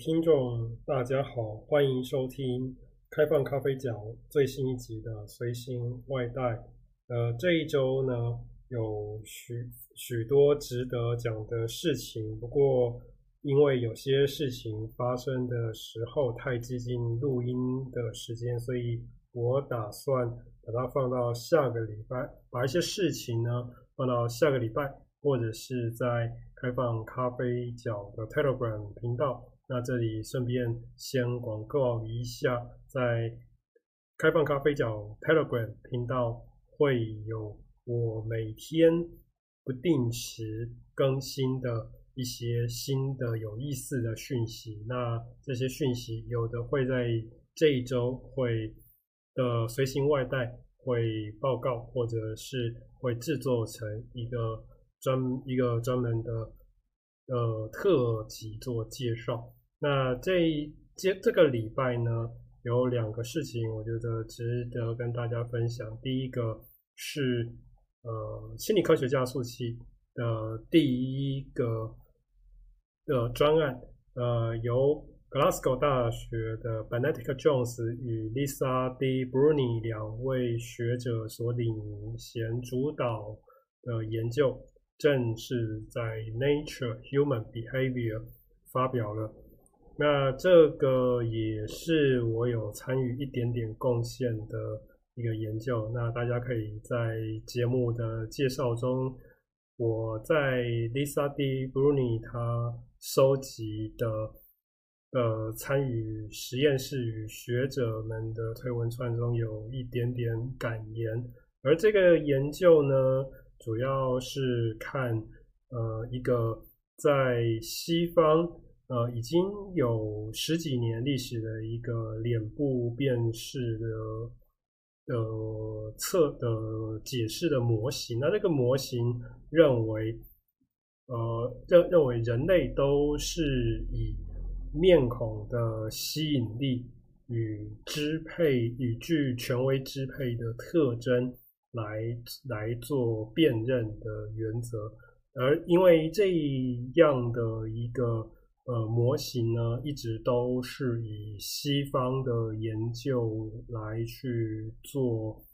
听众，大家好，欢迎收听开放咖啡角最新一集的随行外带。呃，这一周呢，有许许多值得讲的事情，不过因为有些事情发生的时候太接近录音的时间，所以我打算把它放到下个礼拜，把一些事情呢放到下个礼拜，或者是在。开放咖啡角的 Telegram 频道，那这里顺便先广告一下，在开放咖啡角 Telegram 频道会有我每天不定时更新的一些新的有意思的讯息。那这些讯息有的会在这一周会的随行外带会报告，或者是会制作成一个。专一个专门的呃特辑做介绍。那这这这个礼拜呢，有两个事情，我觉得值得跟大家分享。第一个是呃心理科学加速器的第一个的专案，呃由 Glasgow 大学的 Benedict Jones 与 Lisa D. Bruni 两位学者所领衔主导的研究。正式在 Nature Human Behavior 发表了，那这个也是我有参与一点点贡献的一个研究。那大家可以在节目的介绍中，我在 Lisa D. Bruni 他收集的呃参与实验室与学者们的推文串中有一点点感言，而这个研究呢，主要是看，呃，一个在西方，呃，已经有十几年历史的一个脸部辨识的，呃，测的解释的模型。那这个模型认为，呃，认认为人类都是以面孔的吸引力与支配，与具权威支配的特征。来来做辨认的原则，而因为这样的一个呃模型呢，一直都是以西方的研究来去做，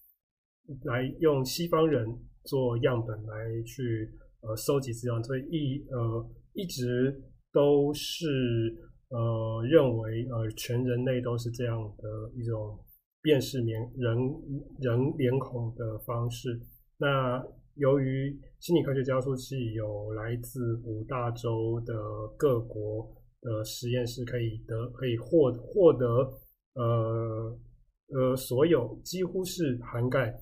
来用西方人做样本来去呃收集资料，所以一呃一直都是呃认为呃全人类都是这样的一种。辨识脸人人脸孔的方式。那由于心理科学加速器有来自五大洲的各国的实验室，可以得可以获获得呃呃所有几乎是涵盖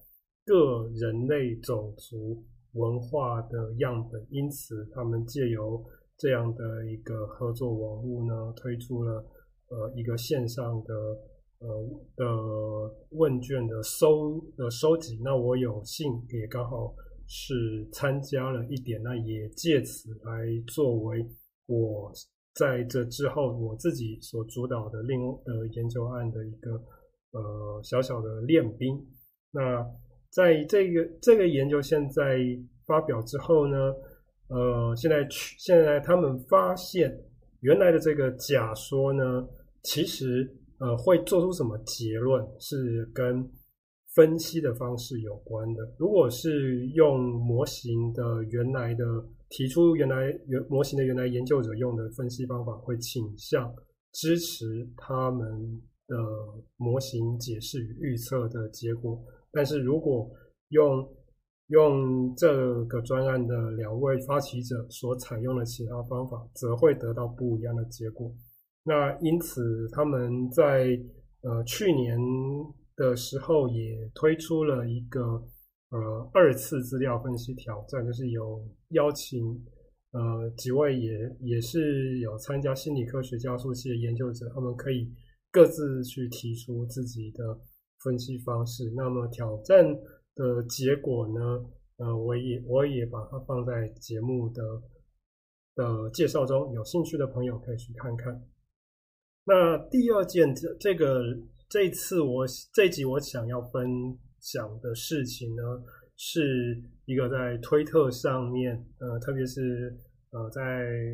各人类种族文化的样本，因此他们借由这样的一个合作网络呢，推出了呃一个线上的。呃的问卷的收的收集，那我有幸也刚好是参加了一点，那也借此来作为我在这之后我自己所主导的另的研究案的一个呃小小的练兵。那在这个这个研究现在发表之后呢，呃，现在去现在他们发现原来的这个假说呢，其实。呃，会做出什么结论是跟分析的方式有关的。如果是用模型的原来的提出原来原模型的原来研究者用的分析方法，会倾向支持他们的模型解释与预测的结果。但是如果用用这个专案的两位发起者所采用的其他方法，则会得到不一样的结果。那因此，他们在呃去年的时候也推出了一个呃二次资料分析挑战，就是有邀请呃几位也也是有参加心理科学加速器的研究者，他们可以各自去提出自己的分析方式。那么挑战的结果呢，呃，我也我也把它放在节目的的介绍中，有兴趣的朋友可以去看看。那第二件，这这个这次我这集我想要分享的事情呢，是一个在推特上面，呃，特别是呃，在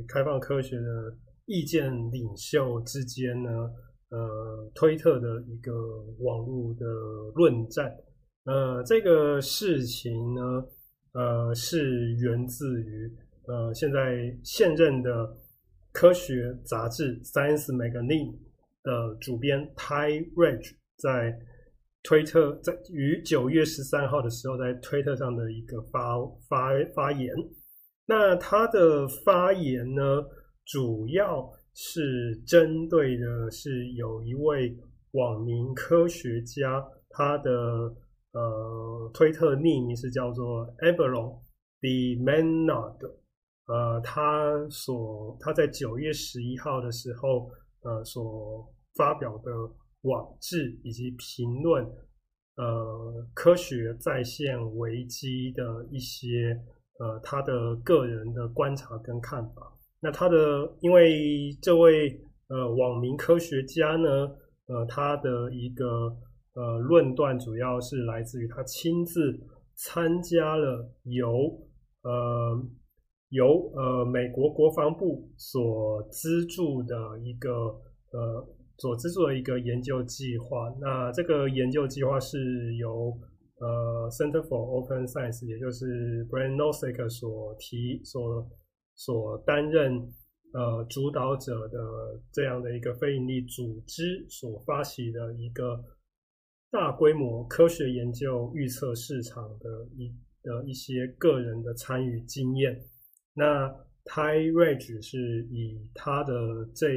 开放科学的意见领袖之间呢，呃，推特的一个网络的论战。呃，这个事情呢，呃，是源自于呃，现在现任的科学杂志《Science Magazine》的主编 Ty Regge 在推特在于九月十三号的时候在推特上的一个发发发言。那他的发言呢，主要是针对的是有一位网民科学家，他的呃推特匿名是叫做 Avalon de Manard 呃，他所他在九月十一号的时候呃所发表的网志以及评论呃科学在线危机的一些呃他的个人的观察跟看法。那他的，因为这位呃网民科学家呢，呃，他的一个呃论断主要是来自于他亲自参加了由呃由呃美国国防部所资助的一个呃所资助的一个研究计划。那这个研究计划是由呃 Center for Open Science，也就是 Brian Nosek 所提所。所担任呃主导者的这样的一个非营利组织所发起的一个大规模科学研究预测市场的一的一些个人的参与经验，那 Ty Regge 是以他的这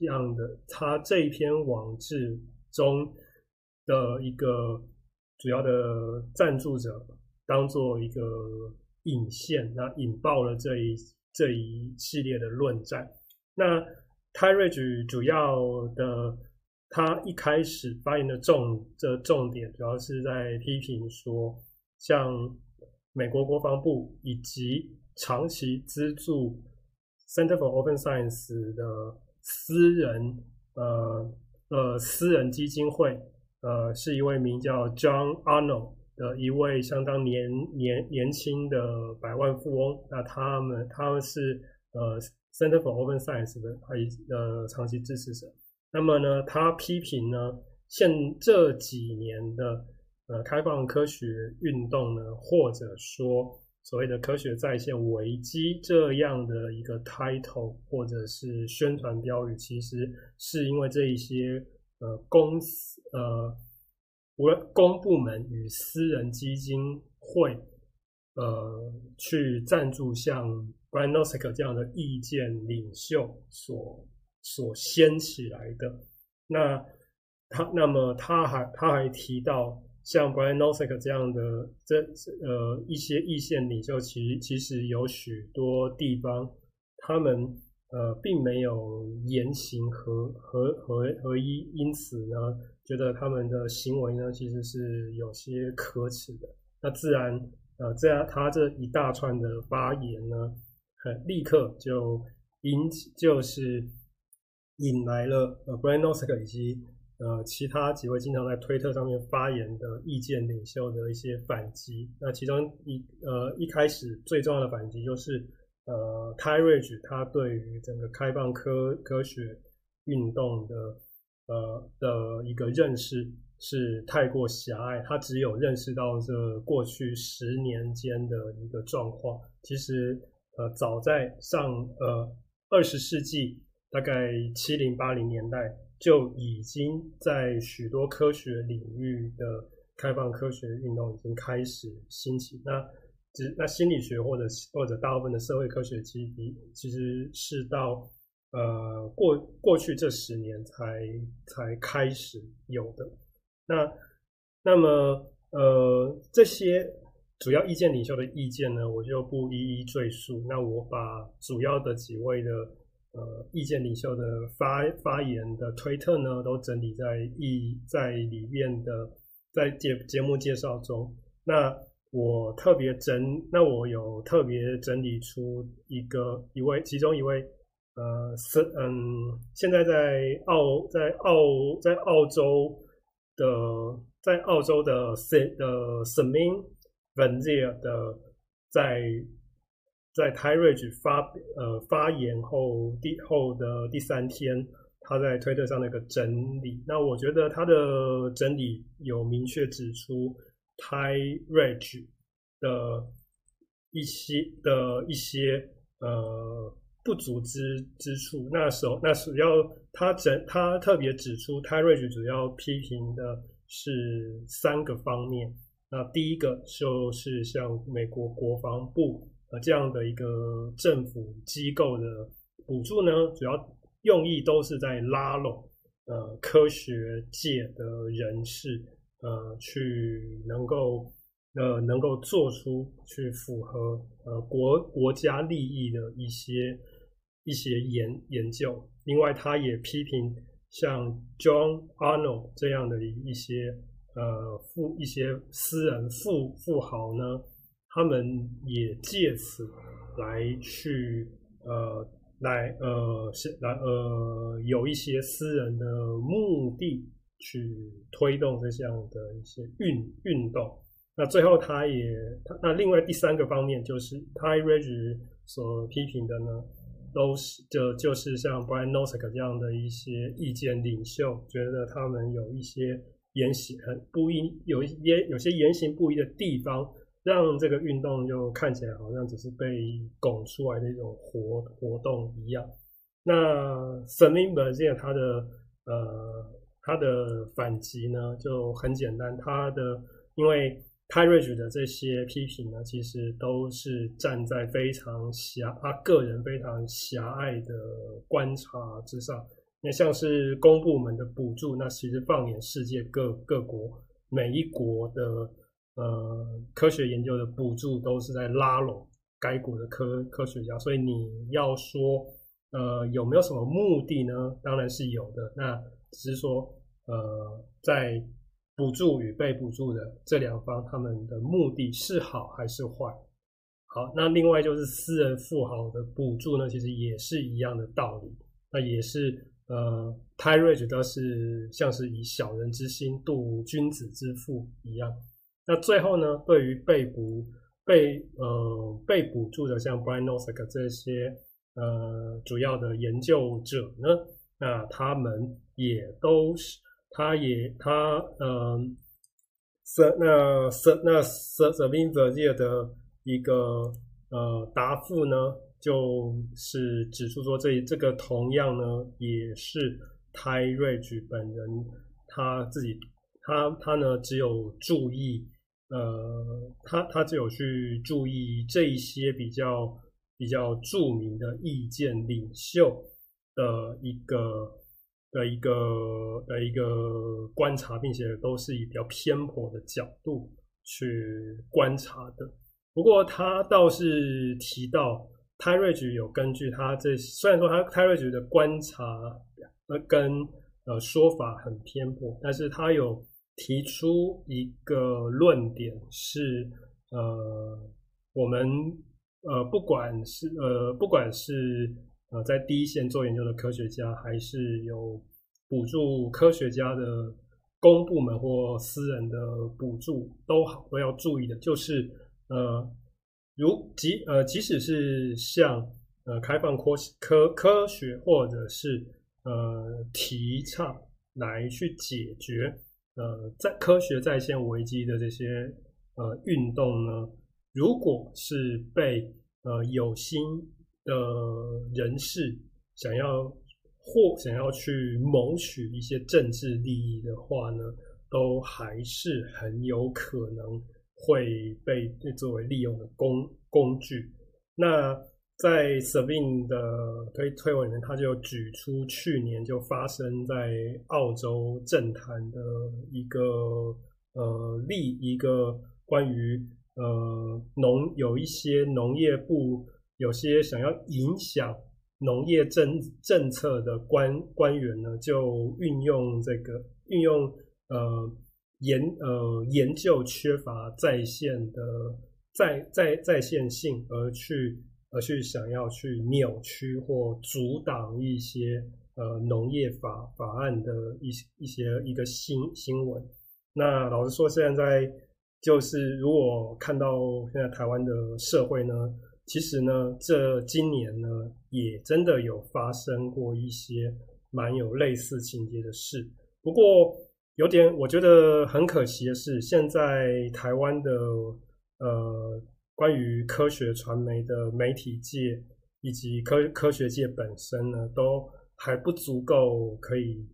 样的他这一篇网志中的一个主要的赞助者当做一个引线，那引爆了这一。这一系列的论战，那 Ty Regge 主要的，他一开始发言的重这重点，主要是在批评说，像美国国防部以及长期资助 Center for Open Science 的私人呃呃私人基金会，呃，是一位名叫 John Arnold。的一位相当年年年轻的百万富翁，那他们他们是呃 Center for Open Science 的他呃长期支持者。那么呢，他批评呢，现这几年的呃开放科学运动呢，或者说所谓的科学在线危机这样的一个 title 或者是宣传标语，其实是因为这一些呃公司呃。无论公部门与私人基金会，呃，去赞助像 Brian Nosek 这样的意见领袖所所掀起来的。那他，那么他还他还提到，像 Brian Nosek 这样的这呃一些意见领袖，其其实有许多地方，他们呃并没有言行合合合合一，因此呢。觉得他们的行为呢，其实是有些可耻的。那自然，呃，这样他这一大串的发言呢，很立刻就引起，就是引来了呃，Brian Nosek 以及呃其他几位经常在推特上面发言的意见领袖的一些反击。那其中一呃一开始最重要的反击就是呃，Ty Regge 他对于整个开放科科学运动的。呃的一个认识是太过狭隘，他只有认识到这过去十年间的一个状况。其实，呃，早在上呃二十世纪大概七零八零年代就已经在许多科学领域的开放科学运动已经开始兴起。那只那心理学或者或者大部分的社会科学基底其实是到。呃，过过去这十年才才开始有的，那那么呃这些主要意见领袖的意见呢，我就不一一赘述。那我把主要的几位的呃意见领袖的发发言的推特呢，都整理在一在里面的在节节目介绍中。那我特别整，那我有特别整理出一个一位其中一位。呃，是嗯，现在在澳在澳在澳洲的在澳洲的 Saint 的 cming 文 z 的在在 Tyridge 发呃发言后第后的第三天，他在推特上的一个整理。那我觉得他的整理有明确指出 Tyridge 的一些的一些呃。不足之之处，那时候那主要他整他特别指出 Tyridge 主要批评的是三个方面。那第一个就是像美国国防部呃这样的一个政府机构的补助呢，主要用意都是在拉拢呃科学界的人士，呃去能够呃能够做出去符合呃国国家利益的一些。一些研研究，另外他也批评像 John Arnold 这样的一些呃富一些私人富富豪呢，他们也借此来去呃来呃是来呃有一些私人的目的去推动这项的一些运运动。那最后他也他那另外第三个方面就是 Tightridge 所批评的呢。都是就就是像 Brian Nosek 这样的一些意见领袖，觉得他们有一些言行很不一，有一些有些言行不一的地方，让这个运动就看起来好像只是被拱出来的一种活活动一样。那 Salim Vazir 他的呃他的反击呢就很简单，他的因为。Tightridge 的这些批评呢，其实都是站在非常狭他个人非常狭隘的观察之上。那像是公部门的补助，那其实放眼世界各各国，每一国的呃科学研究的补助都是在拉拢该国的科科学家。所以你要说呃有没有什么目的呢？当然是有的。那只是说呃在。补助与被补助的这两方，他们的目的是好还是坏？好，那另外就是私人富豪的补助呢，其实也是一样的道理。那也是呃，Tightridge 都是像是以小人之心度君子之腹一样。那最后呢，对于被补被呃被补助的像 Brian Nosek 这些呃主要的研究者呢，那他们也都是。他也他嗯，瑟那瑟那瑟瑟宾泽的一个呃答复呢，就是指出说这这个同样呢也是 Tyridge 本人他自己他他呢只有注意呃他他只有去注意这一些比较比较著名的意见领袖的一个。的一个的一个观察，并且都是以比较偏颇的角度去观察的。不过他倒是提到，Tightridge 有根据他这，虽然说他 Tightridge 的观察呃跟呃说法很偏颇，但是他有提出一个论点是，呃，我们呃不管是呃不管是。呃，在第一线做研究的科学家，还是有补助科学家的公部门或私人的补助，都好都要注意的，就是呃，如即呃，即使是像呃开放科科科学或者是呃提倡来去解决呃在科学在线危机的这些呃运动呢，如果是被呃有心。的人士想要或想要去谋取一些政治利益的话呢，都还是很有可能会被作为利用的工工具。那在 Sabin 的推推文里面，他就举出去年就发生在澳洲政坛的一个呃例，一个关于呃农有一些农业部。有些想要影响农业政政策的官官员呢，就运用这个运用呃研呃研究缺乏在线的在在在线性，而去而去想要去扭曲或阻挡一些呃农业法法案的一一些一个新新闻。那老实说，现在就是如果看到现在台湾的社会呢。其实呢，这今年呢，也真的有发生过一些蛮有类似情节的事。不过有点我觉得很可惜的是，现在台湾的呃，关于科学传媒的媒体界以及科科学界本身呢，都还不足够可以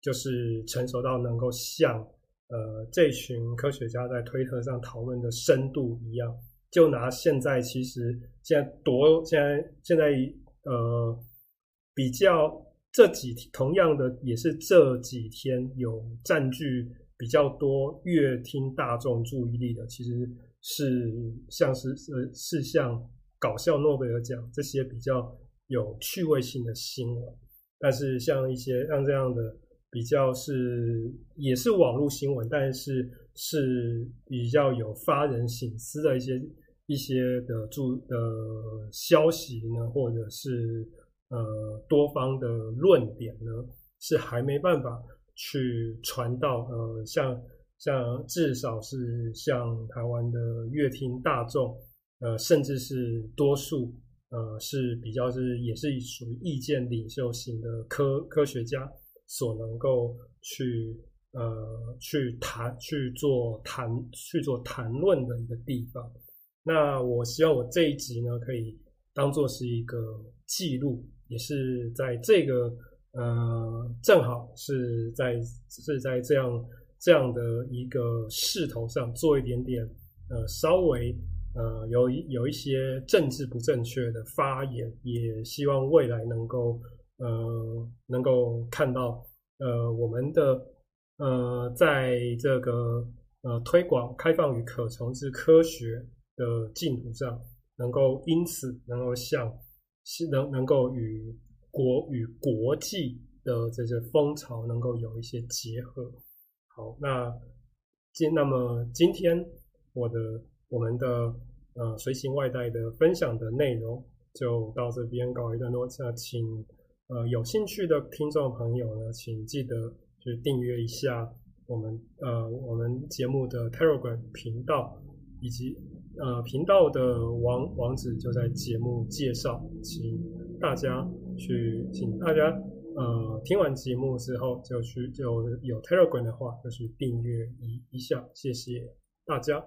就是成熟到能够像呃这群科学家在推特上讨论的深度一样。就拿现在，其实现在多，现在现在呃，比较这几天同样的也是这几天有占据比较多乐听大众注意力的，其实是像是呃是像搞笑诺贝尔奖这些比较有趣味性的新闻，但是像一些像这样的比较是也是网络新闻，但是。是比较有发人省思的一些一些的注的消息呢，或者是呃多方的论点呢，是还没办法去传到呃像像至少是像台湾的乐听大众呃甚至是多数呃是比较是也是属于意见领袖型的科科学家所能够去。呃，去谈去做谈去做谈论的一个地方。那我希望我这一集呢，可以当做是一个记录，也是在这个呃，正好是在是在这样这样的一个势头上做一点点呃，稍微呃有有一些政治不正确的发言，也希望未来能够呃能够看到呃我们的。呃，在这个呃推广开放与可重置科学的进度上，能够因此能够向是能能够与国与国际的这些风潮能够有一些结合。好，那今那么今天我的我们的呃随行外带的分享的内容就到这边告一段落。那请呃有兴趣的听众朋友呢，请记得。去订阅一下我们呃我们节目的 Telegram 频道，以及呃频道的网网址就在节目介绍，请大家去，请大家呃听完节目之后就去就有 Telegram 的话就去订阅一一下，谢谢大家。